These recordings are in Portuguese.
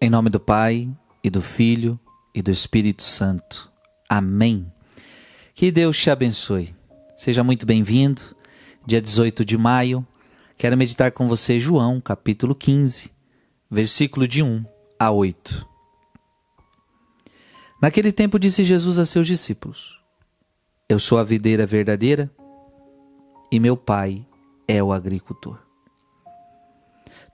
Em nome do Pai, e do Filho, e do Espírito Santo. Amém. Que Deus te abençoe. Seja muito bem-vindo. Dia 18 de maio, quero meditar com você João, capítulo 15, versículo de 1 a 8. Naquele tempo disse Jesus a seus discípulos: Eu sou a videira verdadeira e meu Pai é o agricultor.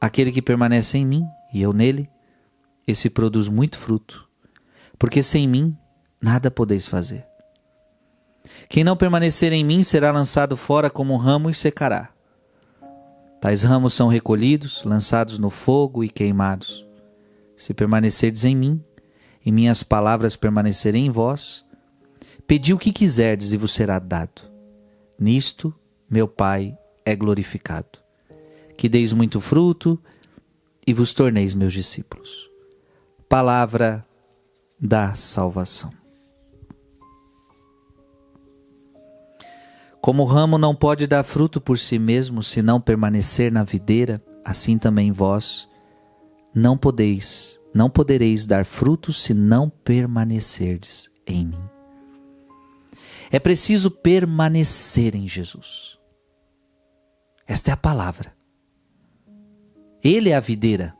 Aquele que permanece em mim e eu nele, esse produz muito fruto, porque sem mim nada podeis fazer. Quem não permanecer em mim será lançado fora como um ramo e secará. Tais ramos são recolhidos, lançados no fogo e queimados. Se permanecerdes em mim, e minhas palavras permanecerem em vós, pedi o que quiserdes e vos será dado. Nisto meu Pai é glorificado que deis muito fruto e vos torneis meus discípulos. Palavra da salvação. Como o ramo não pode dar fruto por si mesmo se não permanecer na videira, assim também vós não podeis, não podereis dar fruto se não permanecerdes em mim. É preciso permanecer em Jesus. Esta é a palavra. Ele é a videira.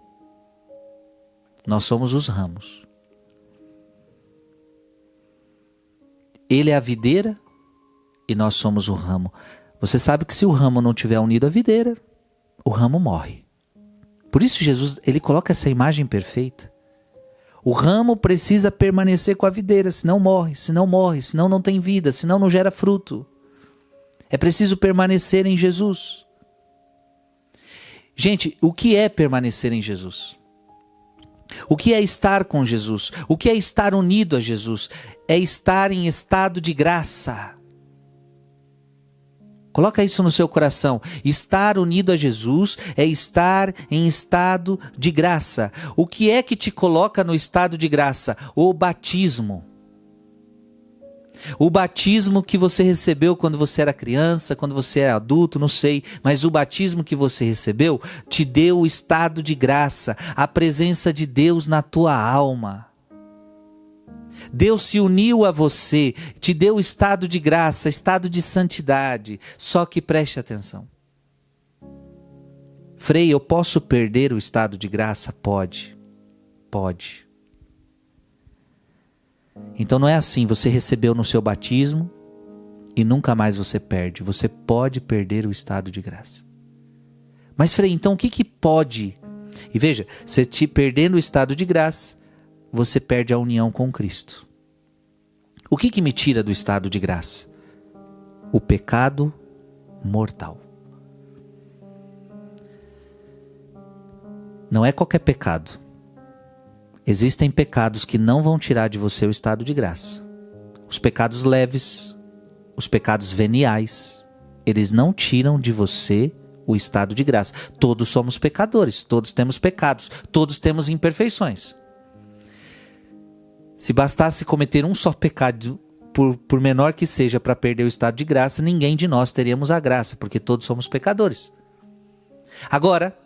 Nós somos os ramos. Ele é a videira e nós somos o ramo. Você sabe que se o ramo não tiver unido à videira, o ramo morre. Por isso Jesus, ele coloca essa imagem perfeita. O ramo precisa permanecer com a videira, senão morre, senão morre, senão não tem vida, senão não gera fruto. É preciso permanecer em Jesus. Gente, o que é permanecer em Jesus? O que é estar com Jesus? O que é estar unido a Jesus? É estar em estado de graça. Coloca isso no seu coração. Estar unido a Jesus é estar em estado de graça. O que é que te coloca no estado de graça? O batismo. O batismo que você recebeu quando você era criança, quando você é adulto, não sei, mas o batismo que você recebeu te deu o estado de graça, a presença de Deus na tua alma. Deus se uniu a você, te deu o estado de graça, estado de santidade. Só que preste atenção. Frei, eu posso perder o estado de graça? Pode. Pode. Então não é assim, você recebeu no seu batismo e nunca mais você perde. Você pode perder o estado de graça. Mas, Frei, então o que, que pode? E veja, você te perdendo o estado de graça, você perde a união com Cristo. O que, que me tira do estado de graça? O pecado mortal. Não é qualquer pecado. Existem pecados que não vão tirar de você o estado de graça. Os pecados leves, os pecados veniais, eles não tiram de você o estado de graça. Todos somos pecadores, todos temos pecados, todos temos imperfeições. Se bastasse cometer um só pecado, por, por menor que seja, para perder o estado de graça, ninguém de nós teríamos a graça, porque todos somos pecadores. Agora,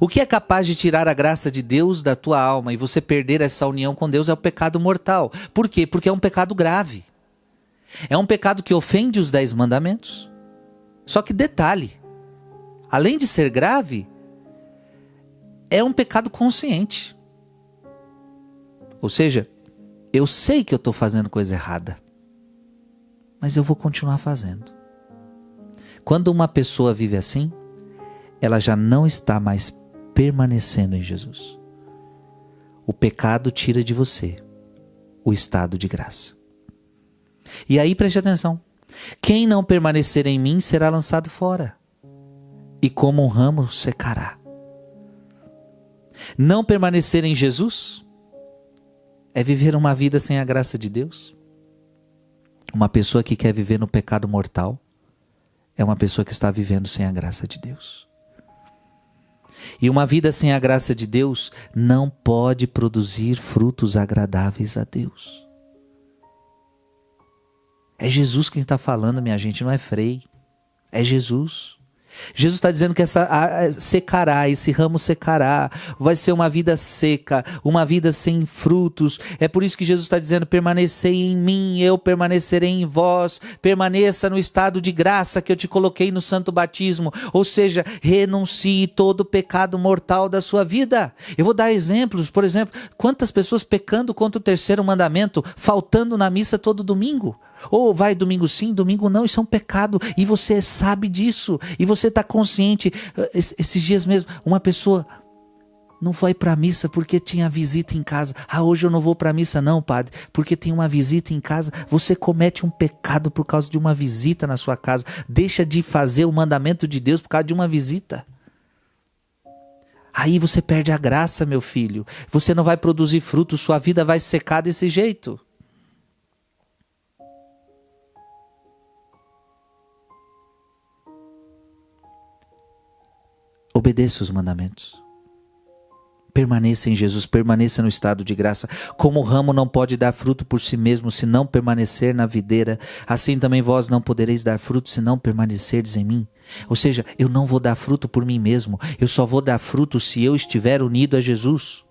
o que é capaz de tirar a graça de Deus da tua alma e você perder essa união com Deus é o pecado mortal. Por quê? Porque é um pecado grave. É um pecado que ofende os dez mandamentos. Só que detalhe: além de ser grave, é um pecado consciente. Ou seja, eu sei que eu estou fazendo coisa errada, mas eu vou continuar fazendo. Quando uma pessoa vive assim, ela já não está mais permanecendo em Jesus. O pecado tira de você o estado de graça. E aí preste atenção: quem não permanecer em mim será lançado fora, e como um ramo secará. Não permanecer em Jesus é viver uma vida sem a graça de Deus. Uma pessoa que quer viver no pecado mortal é uma pessoa que está vivendo sem a graça de Deus. E uma vida sem a graça de Deus não pode produzir frutos agradáveis a Deus. É Jesus quem está falando, minha gente, não é Frei. É Jesus. Jesus está dizendo que essa secará, esse ramo secará, vai ser uma vida seca, uma vida sem frutos. É por isso que Jesus está dizendo: permanecei em mim, eu permanecerei em vós, permaneça no estado de graça que eu te coloquei no santo batismo. Ou seja, renuncie todo o pecado mortal da sua vida. Eu vou dar exemplos, por exemplo, quantas pessoas pecando contra o terceiro mandamento, faltando na missa todo domingo. Ou vai domingo sim, domingo não, isso é um pecado e você sabe disso e você está consciente. Esses dias mesmo, uma pessoa não foi para a missa porque tinha visita em casa. Ah, hoje eu não vou para a missa, não, padre, porque tem uma visita em casa. Você comete um pecado por causa de uma visita na sua casa. Deixa de fazer o mandamento de Deus por causa de uma visita. Aí você perde a graça, meu filho. Você não vai produzir fruto, sua vida vai secar desse jeito. Obedeça os mandamentos. Permaneça em Jesus, permaneça no estado de graça. Como o ramo não pode dar fruto por si mesmo se não permanecer na videira, assim também vós não podereis dar fruto se não permanecerdes em mim. Ou seja, eu não vou dar fruto por mim mesmo, eu só vou dar fruto se eu estiver unido a Jesus.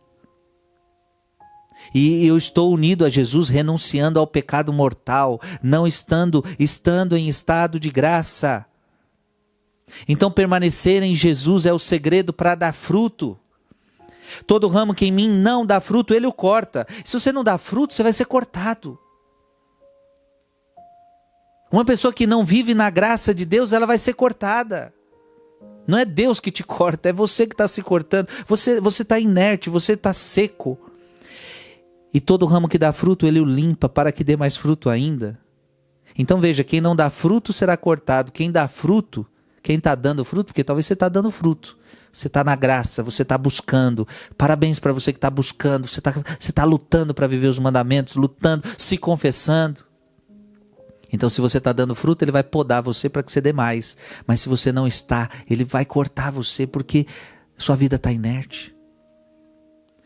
E eu estou unido a Jesus renunciando ao pecado mortal, não estando estando em estado de graça. Então, permanecer em Jesus é o segredo para dar fruto. Todo ramo que em mim não dá fruto, ele o corta. Se você não dá fruto, você vai ser cortado. Uma pessoa que não vive na graça de Deus, ela vai ser cortada. Não é Deus que te corta, é você que está se cortando. Você está inerte, você está seco. E todo ramo que dá fruto, ele o limpa para que dê mais fruto ainda. Então veja: quem não dá fruto será cortado, quem dá fruto quem está dando fruto, porque talvez você está dando fruto. Você está na graça, você está buscando. Parabéns para você que está buscando. Você está você tá lutando para viver os mandamentos, lutando, se confessando. Então, se você está dando fruto, ele vai podar você para que você dê mais. Mas se você não está, ele vai cortar você porque sua vida está inerte.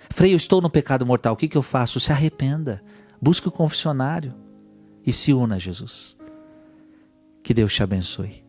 Frei, eu estou no pecado mortal. O que, que eu faço? Se arrependa. Busque o confessionário e se una a Jesus. Que Deus te abençoe.